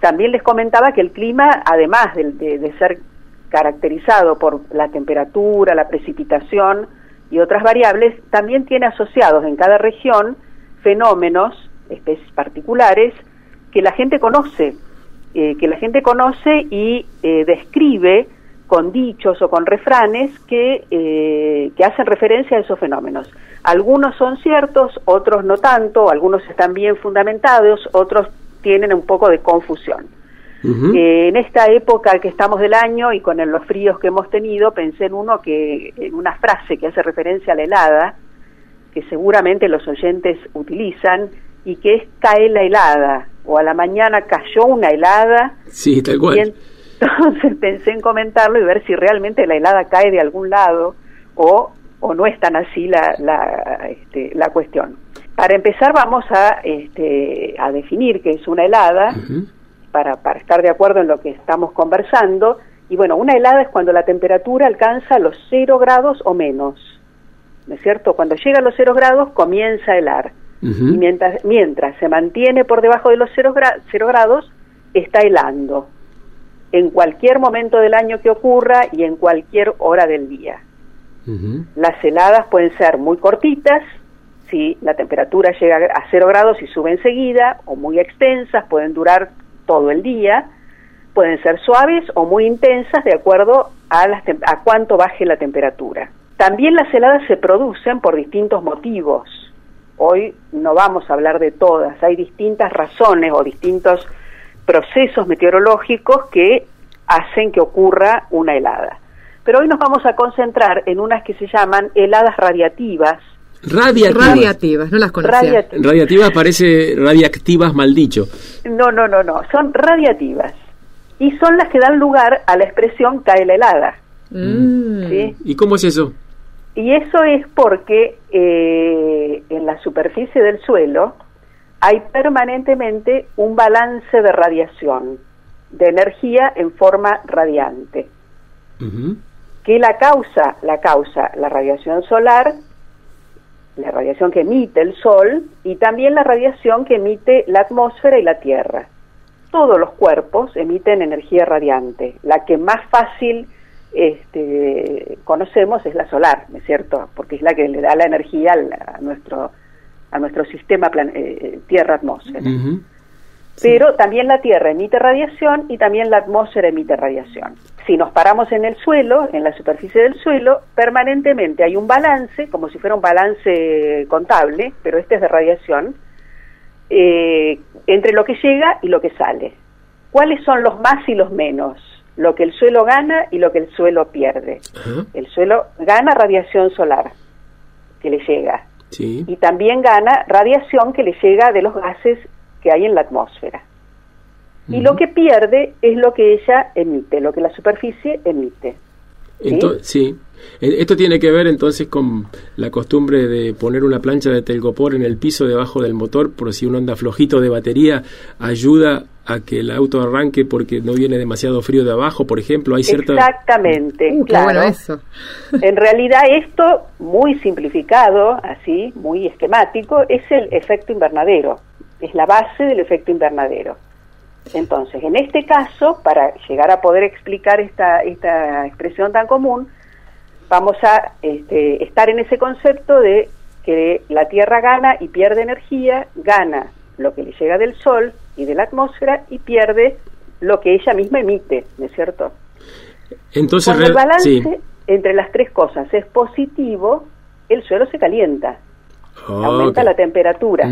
También les comentaba que el clima, además de, de, de ser caracterizado por la temperatura, la precipitación, y otras variables, también tiene asociados en cada región fenómenos, especies particulares, que la gente conoce, eh, que la gente conoce y eh, describe con dichos o con refranes que, eh, que hacen referencia a esos fenómenos. Algunos son ciertos, otros no tanto, algunos están bien fundamentados, otros tienen un poco de confusión. Uh -huh. eh, en esta época que estamos del año y con los fríos que hemos tenido, pensé en uno que, en una frase que hace referencia a la helada, que seguramente los oyentes utilizan, y que es cae la helada, o a la mañana cayó una helada. Sí, tal cual. Y entonces pensé en comentarlo y ver si realmente la helada cae de algún lado o, o no es tan así la, la, este, la cuestión. Para empezar vamos a, este, a definir qué es una helada. Uh -huh para, para estar de acuerdo en lo que estamos conversando. Y bueno, una helada es cuando la temperatura alcanza los 0 grados o menos. ¿No es cierto? Cuando llega a los 0 grados comienza a helar. Uh -huh. Y mientras, mientras se mantiene por debajo de los 0, gra 0 grados, está helando. En cualquier momento del año que ocurra y en cualquier hora del día. Uh -huh. Las heladas pueden ser muy cortitas, si la temperatura llega a 0 grados y sube enseguida, o muy extensas, pueden durar todo el día, pueden ser suaves o muy intensas de acuerdo a, las a cuánto baje la temperatura. También las heladas se producen por distintos motivos. Hoy no vamos a hablar de todas, hay distintas razones o distintos procesos meteorológicos que hacen que ocurra una helada. Pero hoy nos vamos a concentrar en unas que se llaman heladas radiativas, Radiativas. Radiativas, no las conocía. Radiativas, radiativas parece radiactivas mal dicho. No, no, no, no, son radiativas. Y son las que dan lugar a la expresión cae la helada. Mm. ¿Sí? ¿Y cómo es eso? Y eso es porque eh, en la superficie del suelo hay permanentemente un balance de radiación, de energía en forma radiante. Uh -huh. Que la causa, la causa la radiación solar la radiación que emite el Sol y también la radiación que emite la atmósfera y la Tierra. Todos los cuerpos emiten energía radiante. La que más fácil este, conocemos es la solar, ¿no es cierto? Porque es la que le da la energía a nuestro, a nuestro sistema eh, Tierra-atmósfera. Uh -huh. Pero también la Tierra emite radiación y también la atmósfera emite radiación. Si nos paramos en el suelo, en la superficie del suelo, permanentemente hay un balance, como si fuera un balance contable, pero este es de radiación, eh, entre lo que llega y lo que sale. ¿Cuáles son los más y los menos? Lo que el suelo gana y lo que el suelo pierde. El suelo gana radiación solar que le llega Sí. y también gana radiación que le llega de los gases que hay en la atmósfera. Y lo que pierde es lo que ella emite, lo que la superficie emite. Sí. E- Esto tiene que ver entonces con la costumbre de poner una plancha de telgopor en el piso debajo del motor por si uno anda flojito de batería, ayuda a que el auto arranque porque no viene demasiado frío de abajo, por ejemplo, hay cierta... Exactamente, Uh, claro. bueno eso. En realidad esto, muy simplificado, así, muy esquemático, es el efecto invernadero, es la base del efecto invernadero. Entonces, en este caso, para llegar a poder explicar esta, esta expresión tan común, vamos a este, estar en ese concepto de que la Tierra gana y pierde energía, gana lo que le llega del Sol y de la atmósfera y pierde lo que ella misma emite, ¿no es cierto? Entonces, Cuando el balance sí. entre las tres cosas es positivo, el suelo se calienta, Ah, aumenta la temperatura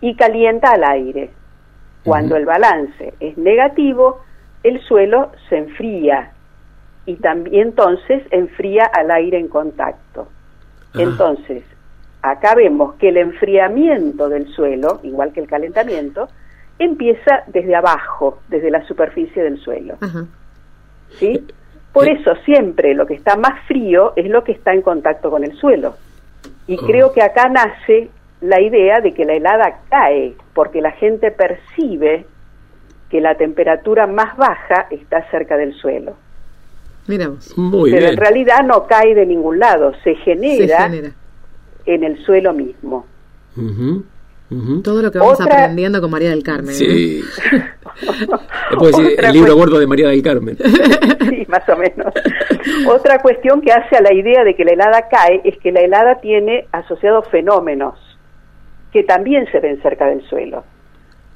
y calienta al aire. Cuando el balance es negativo, el suelo se enfría y también entonces enfría al aire en contacto. Ah. Entonces, acá vemos que el enfriamiento del suelo, igual que el calentamiento, empieza desde abajo, desde la superficie del suelo. ¿sí? Por eso siempre lo que está más frío es lo que está en contacto con el suelo. Y Oh. creo que acá nace la idea de que la helada cae, porque la gente percibe que la temperatura más baja está cerca del suelo. Miramos. Muy Pero bien. en realidad no cae de ningún lado, se genera, Se genera. en el suelo mismo. Todo lo que vamos Otra- aprendiendo con María del Carmen. Sí. Después el libro cuestión- gordo de María del Carmen. sí, más o menos. Otra cuestión que hace a la idea de que la helada cae es que la helada tiene asociados fenómenos que también se ven cerca del suelo.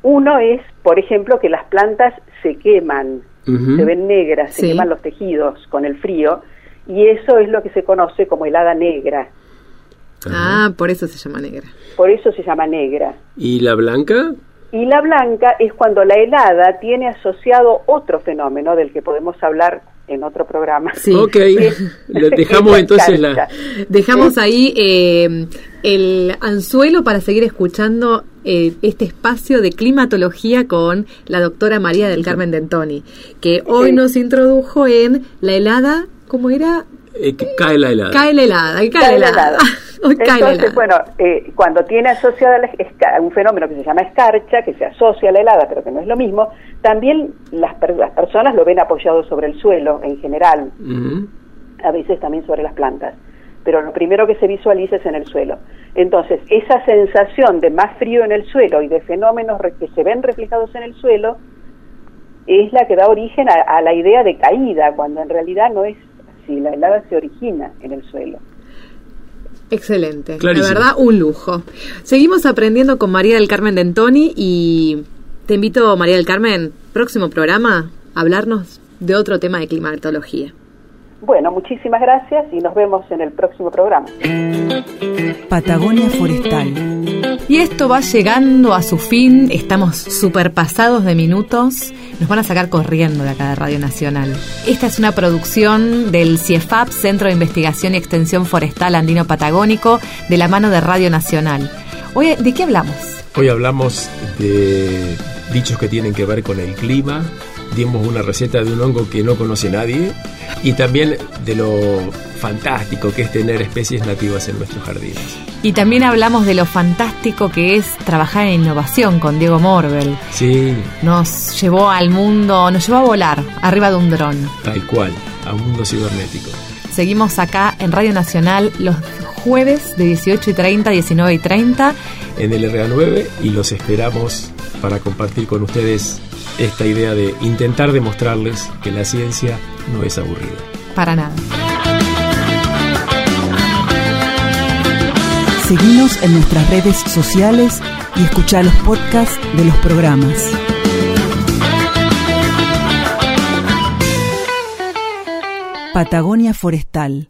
Uno es, por ejemplo, que las plantas se queman, se ven negras, se Sí. queman los tejidos con el frío, y eso es lo que se conoce como helada negra. Ah, por eso se llama negra. Por eso se llama negra. ¿Y la blanca? Y la blanca es cuando la helada tiene asociado otro fenómeno del que podemos hablar en otro programa. Sí. Ok, dejamos entonces la... Dejamos ahí eh, el anzuelo para seguir escuchando eh, este espacio de climatología con la doctora María del Carmen Dentoni, que hoy Sí. nos introdujo en la helada, ¿cómo era? Eh, que cae la helada. Cae la helada, cae, Cae la la helada. cae la Entonces, helada. bueno, eh, cuando tiene asociada la un fenómeno que se llama escarcha, que se asocia a la helada, pero que no es lo mismo, también las, per- las personas lo ven apoyado sobre el suelo en general, a veces también sobre las plantas, pero lo primero que se visualiza es en el suelo. Entonces, esa sensación de más frío en el suelo y de fenómenos re- que se ven reflejados en el suelo es la que da origen a, a la idea de caída, cuando en realidad no es así, la helada se origina en el suelo. Excelente, Clarísimo. la verdad un lujo. Seguimos aprendiendo con María del Carmen Dentoni y te invito, María del Carmen, próximo programa, a hablarnos de otro tema de climatología. Bueno, muchísimas gracias y nos vemos en el próximo programa. Patagonia Forestal. Y esto va llegando a su fin, estamos super pasados de minutos, nos van a sacar corriendo de acá de Radio Nacional. Esta es una producción del CIEFAP, Centro de Investigación y Extensión Forestal Andino Patagónico, de la mano de Radio Nacional. Oye, ¿de qué hablamos? Hoy hablamos de dichos que tienen que ver con el clima, dimos una receta de un hongo que no conoce nadie y también de lo fantástico que es tener especies nativas en nuestros jardines. Y también hablamos de lo fantástico que es trabajar en innovación con Diego Morbel. Sí, Nos llevó al mundo, nos llevó a volar arriba de un dron. tal cual, a un mundo cibernético. Seguimos acá en Radio Nacional los jueves de 18 y 30, 19 y 30. en el RA9 y los esperamos para compartir con ustedes esta idea de intentar demostrarles que la ciencia no es aburrida. Para nada. Seguinos en nuestras redes sociales y escucha los podcasts de los programas. Patagonia Forestal